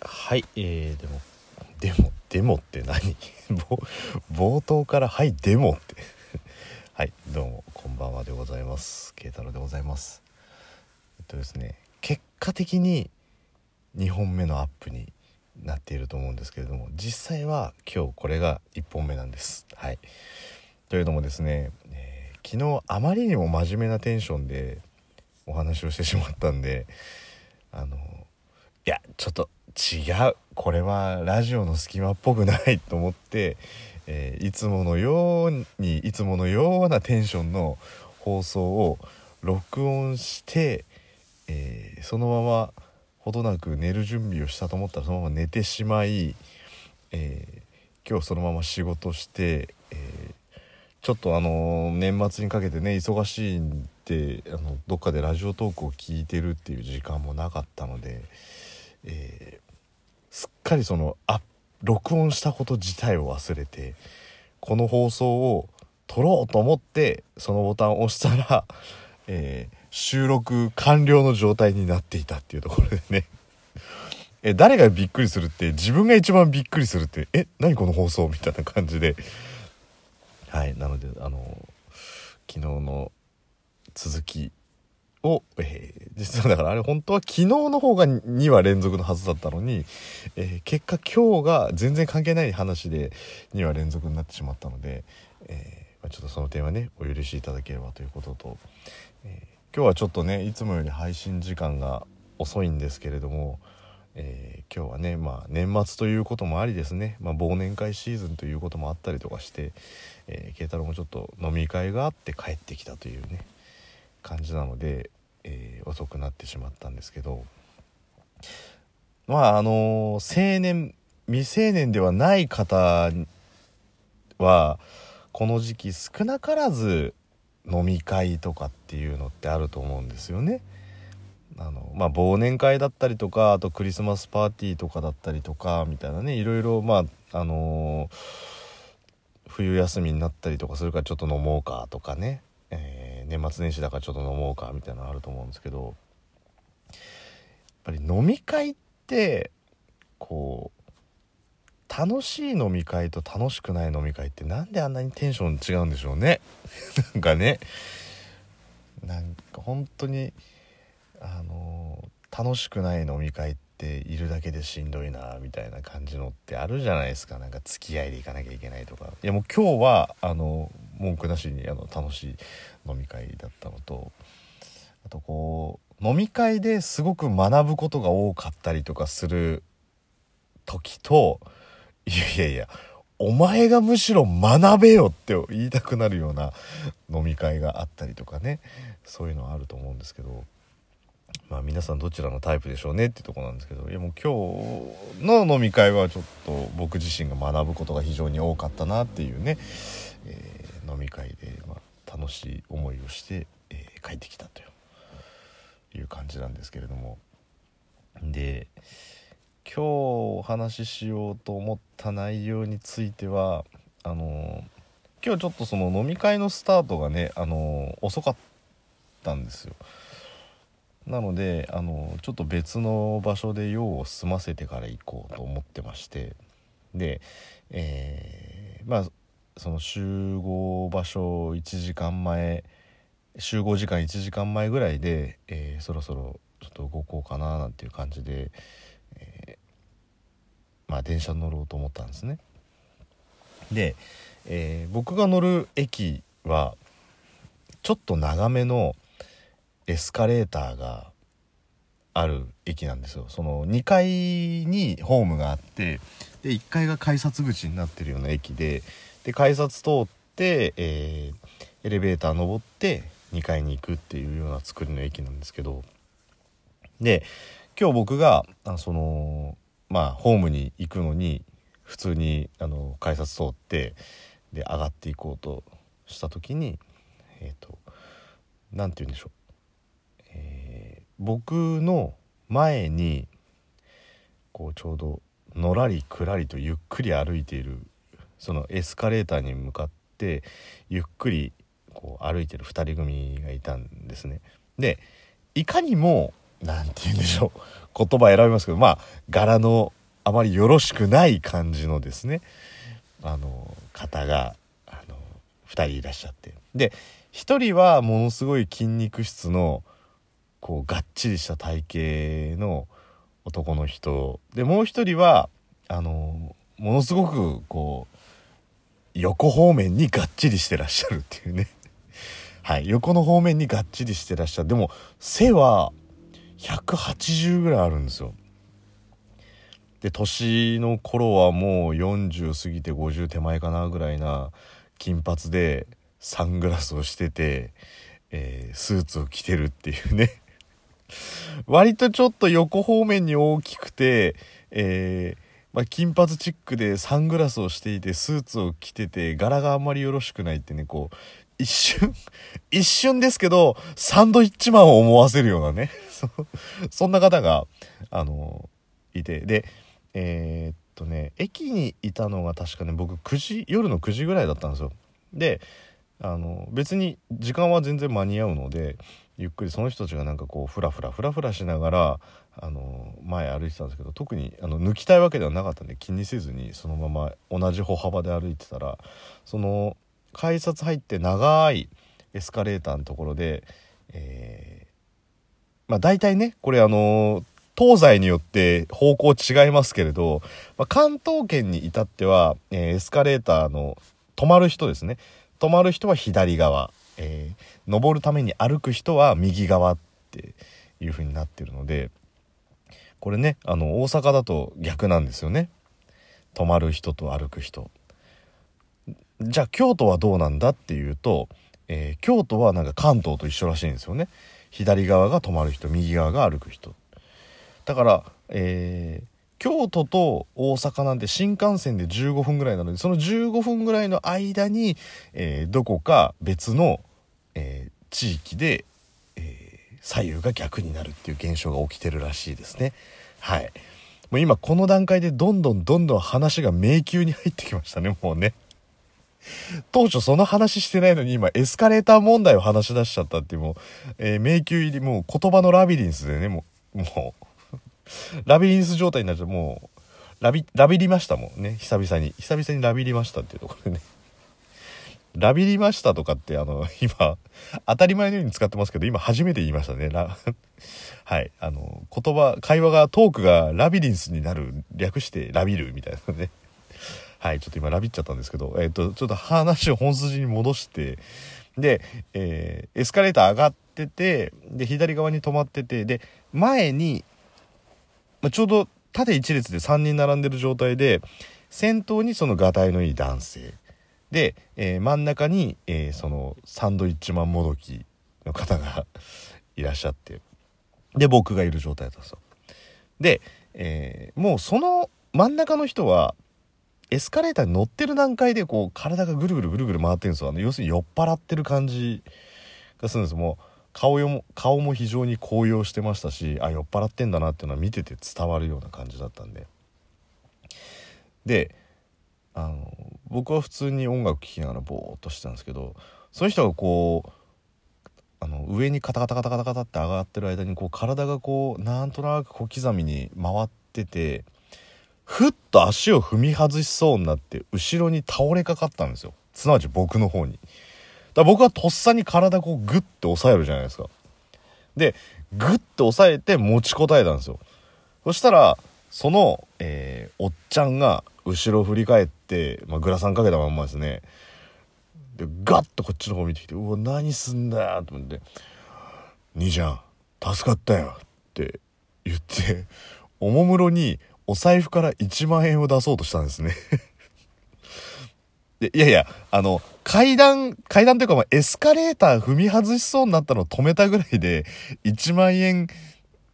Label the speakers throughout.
Speaker 1: はいえー、でもでもでもって何？冒頭から「はいでも」って。はいどうもこんばんはでございます。慶太郎でございます。えっとですね結果的に2本目のアップになっていると思うんですけれども実際は今日これが1本目なんです。はい。というのもですね、えー、昨日あまりにも真面目なテンションでお話をしてしまったんであのいやちょっと違うこれはラジオの隙間っぽくないと思って、えー、いつものようにいつものようなテンションの放送を録音して、えー、そのままほどなく寝る準備をしたと思ったらそのまま寝てしまい、えー、今日そのまま仕事して、えちょっとあの年末にかけてね忙しいんであのどっかでラジオトークを聞いてるっていう時間もなかったので。え、すっかりそのあ録音したこと自体を忘れてこの放送を撮ろうと思ってそのボタンを押したら、えー、収録完了の状態になっていたっていうところでね。え誰がびっくりするって自分が一番びっくりするってえ何この放送みたいな感じで。はいなのであの昨日の続きを、えー、実はだからあれ本当は昨日の方が2話連続のはずだったのに、えー、結果今日が全然関係ない話で2話連続になってしまったので、えー、まあ、ちょっとその点はねお許しいただければということと、え今日はちょっとねいつもより配信時間が遅いんですけれども、え今日はね、まあ、年末ということもありですね、まあ、忘年会シーズンということもあったりとかして、え慶太郎もちょっと飲み会があって帰ってきたというね感じなので、えー、遅くなってしまったんですけどまああの青年未成年ではない方はこの時期少なからず飲み会とかっていうのってあると思うんですよね。あのまあ、忘年会だったりとかあとクリスマスパーティーとかだったりとかみたいなねいろいろまああのー、冬休みになったりとかするからちょっと飲もうかとかね、えー年末年始だからちょっと飲もうかみたいなのあると思うんですけどやっぱり飲み会ってこう楽しい飲み会と楽しくない飲み会ってなんであんなにテンション違うんでしょうね。なんかね。なんか本当にあの楽しくない飲み会ってているだけでしんどいなみたいな感じのってあるじゃないですか。なんか付き合いで行かなきゃいけないとか。いやもう今日はあの文句なしにあの楽しい飲み会だったのと。あとこう飲み会ですごく学ぶことが多かったりとかする時といやいやいやお前がむしろ学べよって言いたくなるような飲み会があったりとかね。そういうのはあると思うんですけど。まあ皆さんどちらのタイプでしょうねってとこなんですけどいやもう今日の飲み会はちょっと僕自身が学ぶことが非常に多かったなっていうね、えー飲み会で、まあ、楽しい思いをして、えー、帰ってきたという感じなんですけれどもで今日お話ししようと思った内容についてはあの今日ちょっとその飲み会のスタートがねあの遅かったんですよ。なのであのちょっと別の場所で用を済ませてから行こうと思ってましてで、えー、まあその集合場所1時間前集合時間1時間前ぐらいで、えー、そろそろちょっと動こうかななんていう感じで、えー、まあ電車乗ろうと思ったんですね。で、えー、僕が乗る駅はちょっと長めのエスカレーターがある駅なんですよ。その2階にホームがあってで1階が改札口になってるような駅でで改札通って、えー、エレベーター登って2階に行くっていうような作りの駅なんですけどで今日僕があそのまあホームに行くのに普通にあの改札通ってで上がっていこうとした時にえっ、ー、と何て言うんでしょう、僕の前にこうちょうどのらりくらりとゆっくり歩いているそのエスカレーターに向かってゆっくりこう歩いてる2人組がいたんですね。でいかにも何て言うんでしょう言葉選びますけどまあ柄のあまりよろしくない感じのですねあの方があの2人いらっしゃってで1人はものすごい筋肉質のこうがっちりした体型の男の人。でもう1人はあのものすごくこう横方面にがっちりしてらっしゃるっていうね。はい横の方面にがっちりしてらっしゃる。でも背は180ぐらいあるんですよ。で年の頃はもう40過ぎて50手前かなぐらいな金髪でサングラスをしてて、えー、スーツを着てるっていうね。割とちょっと横方面に大きくて、えー、まあ、金髪チックでサングラスをしていてスーツを着てて柄があんまりよろしくないってねこう一瞬 一瞬ですけどサンドイッチマンを思わせるようなね そんな方があのいて。でえー、っとね駅にいたのが確かね僕9時夜の9時ぐらいだったんですよ。であの別に時間は全然間に合うのでゆっくりその人たちがなんかこうフラフラフラフラしながらあの前歩いてたんですけど特にあの抜きたいわけではなかったんで気にせずにそのまま同じ歩幅で歩いてたらその改札入って長いエスカレーターのところで、えー、まあ大体ねこれあの東西によって方向違いますけれど、まあ、関東圏に至っては、えー、エスカレーターの止まる人ですね。止まる人は左側、えー、登るために歩く人は右側っていう風になってるのでこれねあの大阪だと逆なんですよね。止まる人と歩く人。じゃあ京都はどうなんだっていうと、えー、京都はなんか関東と一緒らしいんですよね。左側が止まる人右側が歩く人。だから、えー、京都と大阪なんて新幹線で15分ぐらいなのでその15分ぐらいの間に、えー、どこか別の、地域で、えー、左右が逆になるっていう現象が起きてるらしいですね。はい。もう今この段階でどんどんどんどん話が迷宮に入ってきましたね、もうね。当初その話してないのに今エスカレーター問題を話し出しちゃったっていうもう、えー、迷宮入りもう言葉のラビリンスでね、もう、もうラビリンス状態になっちゃうもうラビラビりましたもんね久々に久々にラビりましたっていうところでねラビりましたとかってあの 今当たり前のように使ってますけど今初めて言いましたね。はい。あの言葉会話がトークがラビリンスになる略してラビるみたいなね。はい。ちょっと今ラビっちゃったんですけどえっ、とちょっと話を本筋に戻してで、えー、エスカレーター上がっててで左側に止まっててで前にまあ、ちょうど縦一列で3人並んでる状態で先頭にそのがたいのいい男性。で、えー、真ん中に、えー、そのサンドイッチマンもどきの方が いらっしゃってで僕がいる状態だったんですよ。で、えー、もうその真ん中の人はエスカレーターに乗ってる段階でこう体がぐるぐるぐるぐる回ってるんですよ。あの要するに酔っ払ってる感じがするんですもう顔も顔も非常に高揚してましたしあ酔っ払ってんだなっていうのは見てて伝わるような感じだったんで。であの僕は普通に音楽聴きながらボーっとしてたんですけどその人がこうあの上にカタカタカタカタカタって上がってる間にこう体がこうなんとなく小刻みに回っててふっと足を踏み外しそうになって後ろに倒れかかったんですよすなわち僕の方に。だ僕はとっさに体こうグッて押さえるじゃないですか。で、グッて押さえて持ちこたえたんですよ。そしたら、その、えー、おっちゃんが後ろ振り返って、まあ、グラサンかけたまんまですね。で、ガッとこっちの方見てきて、うわ、何すんだよと思って、兄ちゃん、助かったよって言って、おもむろにお財布から1万円を出そうとしたんですねでいやいや、あの、階段、階段というか、まあ、エスカレーター踏み外しそうになったのを止めたぐらいで、1万円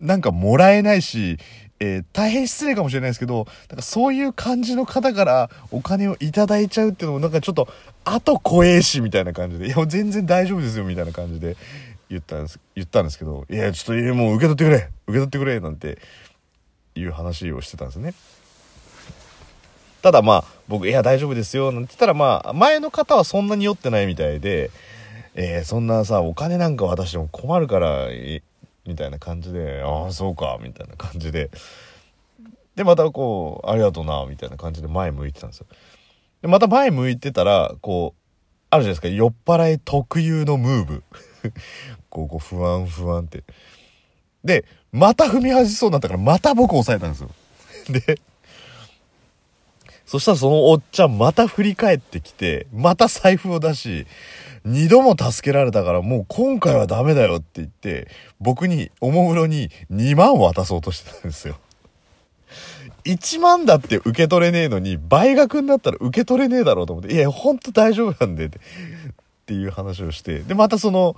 Speaker 1: なんかもらえないし、えー、大変失礼かもしれないですけど、なんかそういう感じの方からお金をいただいちゃうっていうのもなんかちょっと、後怖えし、みたいな感じで、いや、全然大丈夫ですよ、みたいな感じで言ったんです、言ったんですけど、いや、ちょっと、もう受け取ってくれ受け取ってくれなんていう話をしてたんですね。ただまあ、僕、いや、大丈夫ですよ、なんて言ったらまあ、前の方はそんなに酔ってないみたいで、えー、そんなさ、お金なんか渡しても困るから、みたいな感じで「ああそうか」みたいな感じで。でまたこう「ありがとうな」みたいな感じで前向いてたんですよ。でまた前向いてたらこうあるじゃないですか酔っ払い特有のムーブ。こうこう不安不安って。でまた踏み外しそうになったからまた僕押さえたんですよ。でそしたらそのおっちゃんまた振り返ってきて、また財布を出し、二度も助けられたからもう今回はダメだよって言って、僕におもむろに2万渡そうとしてたんですよ。1万だって受け取れねえのに、倍額になったら受け取れねえだろうと思って、いや、ほんと大丈夫なんで、っていう話をして、で、またその、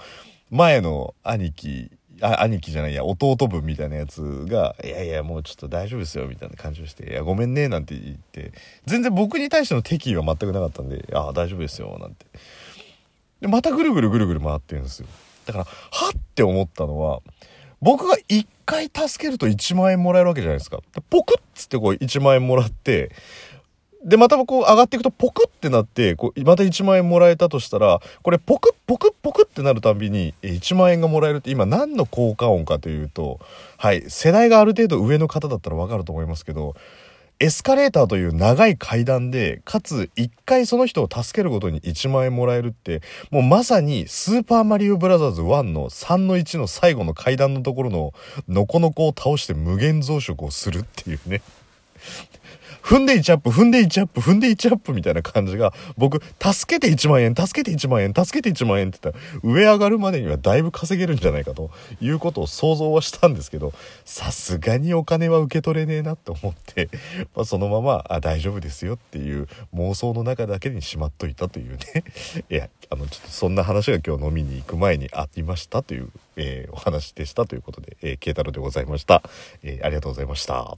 Speaker 1: 前の兄貴あ、兄貴じゃないや、弟分みたいなやつが、いやいや、もうちょっと大丈夫ですよ、みたいな感じをして、いや、ごめんね、なんて言って、全然僕に対しての敵意は全くなかったんで、ああ、大丈夫ですよ、なんて。で、またぐるぐるぐるぐる回ってるんですよ。だから、はって思ったのは、僕が一回助けると1万円もらえるわけじゃないですか。でポクッつってこう1万円もらって、で、またこう上がっていくとポクってなって、こう、また1万円もらえたとしたら、これポクッポクッポクってなるたびに1万円がもらえるって今何の効果音かというと、はい、世代がある程度上の方だったらわかると思いますけど、エスカレーターという長い階段で、かつ一回その人を助けることに1万円もらえるって、もうまさにスーパーマリオブラザーズ1の3の1の最後の階段のところのノコノコを倒して無限増殖をするっていうね。踏んで1アップ、踏んで1アップ、踏んで1アップみたいな感じが、僕、助けて1万円、助けて1万円、助けて1万円って言ったら、上上がるまでにはだいぶ稼げるんじゃないかということを想像はしたんですけど、さすがにお金は受け取れねえなと思って、まあ、そのまま、あ、大丈夫ですよっていう妄想の中だけにしまっといたというね。いや、あの、ちょっとそんな話が今日飲みに行く前にありましたという、えー、お話でしたということで、えー、慶太郎でございました。えー、ありがとうございました。